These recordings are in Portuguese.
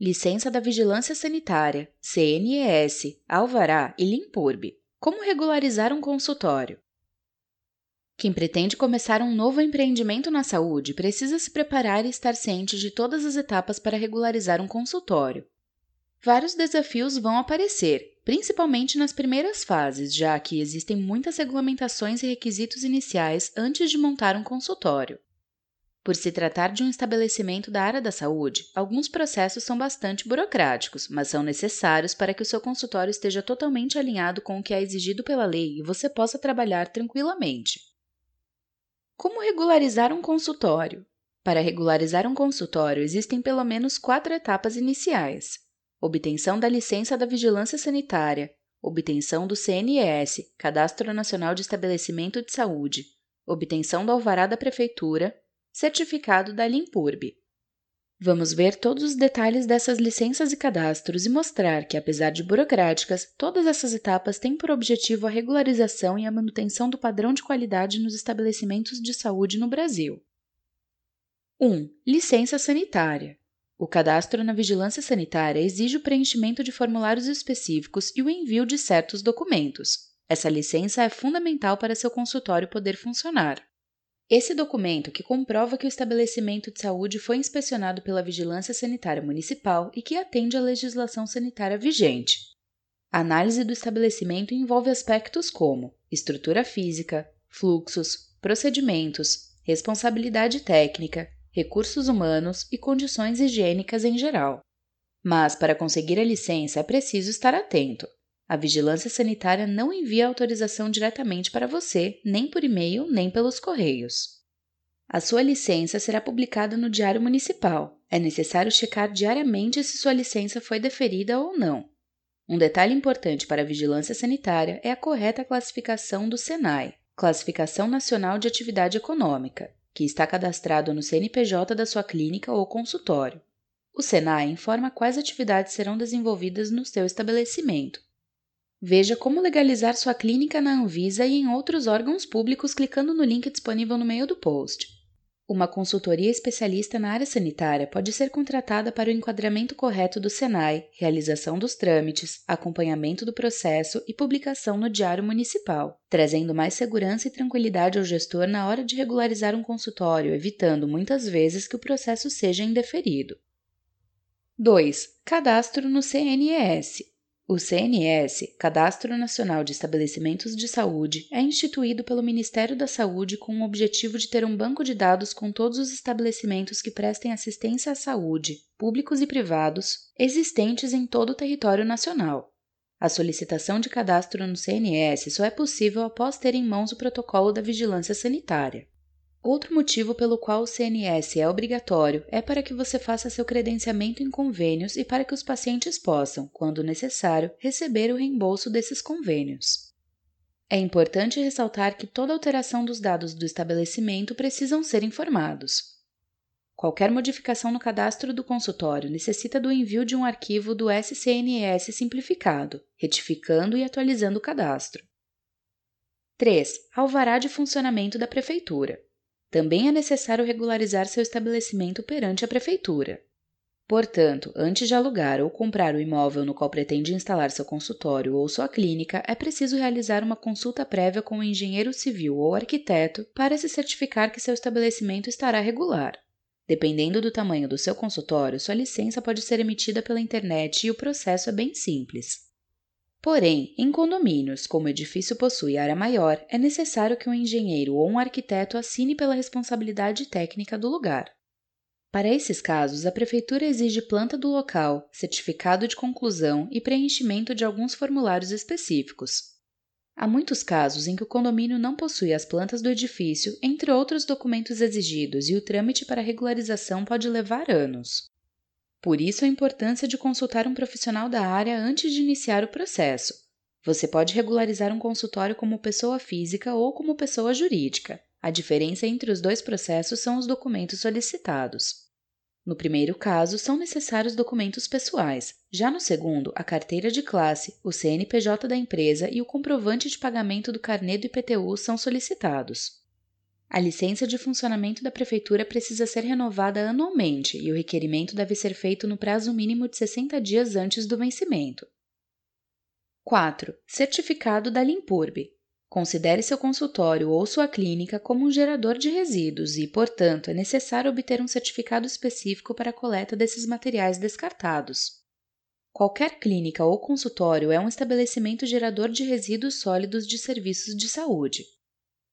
Licença da Vigilância Sanitária, CNES, Alvará e Limpurb. Como regularizar um consultório? Quem pretende começar um novo empreendimento na saúde precisa se preparar e estar ciente de todas as etapas para regularizar um consultório. Vários desafios vão aparecer, principalmente nas primeiras fases, já que existem muitas regulamentações e requisitos iniciais antes de montar um consultório. Por se tratar de um estabelecimento da área da saúde, alguns processos são bastante burocráticos, mas são necessários para que o seu consultório esteja totalmente alinhado com o que é exigido pela lei e você possa trabalhar tranquilamente. Como regularizar um consultório? Para regularizar um consultório, existem pelo menos quatro etapas iniciais: obtenção da licença da vigilância sanitária, obtenção do CNES, Cadastro Nacional de Estabelecimento de Saúde, obtenção do alvará da prefeitura certificado da Limpurb. Vamos ver todos os detalhes dessas licenças e cadastros e mostrar que, apesar de burocráticas, todas essas etapas têm por objetivo a regularização e a manutenção do padrão de qualidade nos estabelecimentos de saúde no Brasil. 1. Licença sanitária. O cadastro na vigilância sanitária exige o preenchimento de formulários específicos e o envio de certos documentos. Essa licença é fundamental para seu consultório poder funcionar. Esse documento, que comprova que o estabelecimento de saúde foi inspecionado pela Vigilância Sanitária Municipal e que atende à legislação sanitária vigente. A análise do estabelecimento envolve aspectos como estrutura física, fluxos, procedimentos, responsabilidade técnica, recursos humanos e condições higiênicas em geral. Mas, para conseguir a licença, é preciso estar atento. A vigilância sanitária não envia autorização diretamente para você, nem por e-mail, nem pelos correios. A sua licença será publicada no Diário Municipal. É necessário checar diariamente se sua licença foi deferida ou não. Um detalhe importante para a vigilância sanitária é a correta classificação do SENAI, Classificação Nacional de Atividade Econômica, que está cadastrado no CNPJ da sua clínica ou consultório. O SENAI informa quais atividades serão desenvolvidas no seu estabelecimento Veja como legalizar sua clínica na Anvisa e em outros órgãos públicos clicando no link disponível no meio do post. Uma consultoria especialista na área sanitária pode ser contratada para o enquadramento correto do SENAI, realização dos trâmites, acompanhamento do processo e publicação no Diário Municipal, trazendo mais segurança e tranquilidade ao gestor na hora de regularizar um consultório, evitando muitas vezes que o processo seja indeferido. 2. Cadastro no CNES. O CNS, Cadastro Nacional de Estabelecimentos de Saúde, é instituído pelo Ministério da Saúde com o objetivo de ter um banco de dados com todos os estabelecimentos que prestem assistência à saúde, públicos e privados, existentes em todo o território nacional. A solicitação de cadastro no CNS só é possível após ter em mãos o protocolo da vigilância sanitária. Outro motivo pelo qual o CNS é obrigatório é para que você faça seu credenciamento em convênios e para que os pacientes possam, quando necessário, receber o reembolso desses convênios. É importante ressaltar que toda alteração dos dados do estabelecimento precisam ser informados. Qualquer modificação no cadastro do consultório necessita do envio de um arquivo do SCNS simplificado, retificando e atualizando o cadastro. 3. Alvará de funcionamento da Prefeitura. Também é necessário regularizar seu estabelecimento perante a Prefeitura. Portanto, antes de alugar ou comprar o imóvel no qual pretende instalar seu consultório ou sua clínica, é preciso realizar uma consulta prévia com o engenheiro civil ou arquiteto para se certificar que seu estabelecimento estará regular. Dependendo do tamanho do seu consultório, sua licença pode ser emitida pela internet e o processo é bem simples. Porém, em condomínios, como o edifício possui área maior, é necessário que um engenheiro ou um arquiteto assine pela responsabilidade técnica do lugar. Para esses casos, a Prefeitura exige planta do local, certificado de conclusão e preenchimento de alguns formulários específicos. Há muitos casos em que o condomínio não possui as plantas do edifício, entre outros documentos exigidos, e o trâmite para regularização pode levar anos. Por isso a importância de consultar um profissional da área antes de iniciar o processo. Você pode regularizar um consultório como pessoa física ou como pessoa jurídica. A diferença entre os dois processos são os documentos solicitados. No primeiro caso, são necessários documentos pessoais. Já no segundo, a carteira de classe, o CNPJ da empresa e o comprovante de pagamento do carnê do IPTU são solicitados. A licença de funcionamento da Prefeitura precisa ser renovada anualmente e o requerimento deve ser feito no prazo mínimo de 60 dias antes do vencimento. 4. Certificado da Limpurb. Considere seu consultório ou sua clínica como um gerador de resíduos e, portanto, é necessário obter um certificado específico para a coleta desses materiais descartados. Qualquer clínica ou consultório é um estabelecimento gerador de resíduos sólidos de serviços de saúde.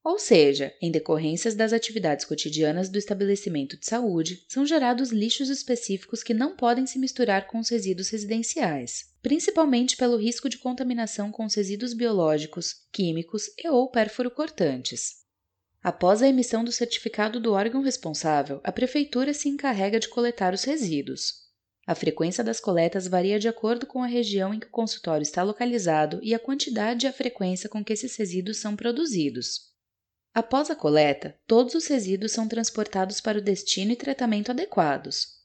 Ou seja, em decorrências das atividades cotidianas do estabelecimento de saúde, são gerados lixos específicos que não podem se misturar com os resíduos residenciais, principalmente pelo risco de contaminação com os resíduos biológicos, químicos e ou pérfuro-cortantes. Após a emissão do certificado do órgão responsável, a prefeitura se encarrega de coletar os resíduos. A frequência das coletas varia de acordo com a região em que o consultório está localizado e a quantidade e a frequência com que esses resíduos são produzidos. Após a coleta, todos os resíduos são transportados para o destino e tratamento adequados.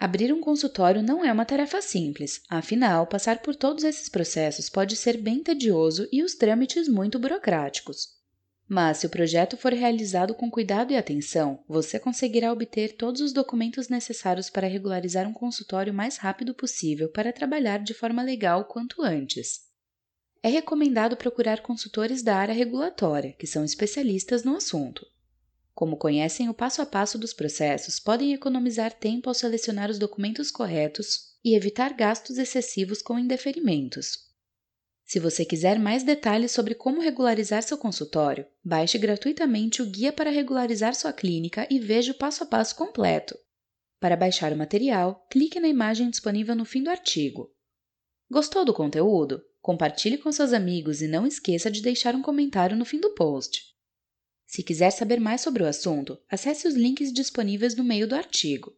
Abrir um consultório não é uma tarefa simples, afinal, passar por todos esses processos pode ser bem tedioso e os trâmites muito burocráticos. Mas, se o projeto for realizado com cuidado e atenção, você conseguirá obter todos os documentos necessários para regularizar um consultório o mais rápido possível para trabalhar de forma legal quanto antes é recomendado procurar consultores da área regulatória, que são especialistas no assunto. Como conhecem o passo a passo dos processos, podem economizar tempo ao selecionar os documentos corretos e evitar gastos excessivos com indeferimentos. Se você quiser mais detalhes sobre como regularizar seu consultório, baixe gratuitamente o Guia para Regularizar Sua Clínica e veja o passo a passo completo. Para baixar o material, clique na imagem disponível no fim do artigo. Gostou do conteúdo? Compartilhe com seus amigos e não esqueça de deixar um comentário no fim do post. Se quiser saber mais sobre o assunto, acesse os links disponíveis no meio do artigo.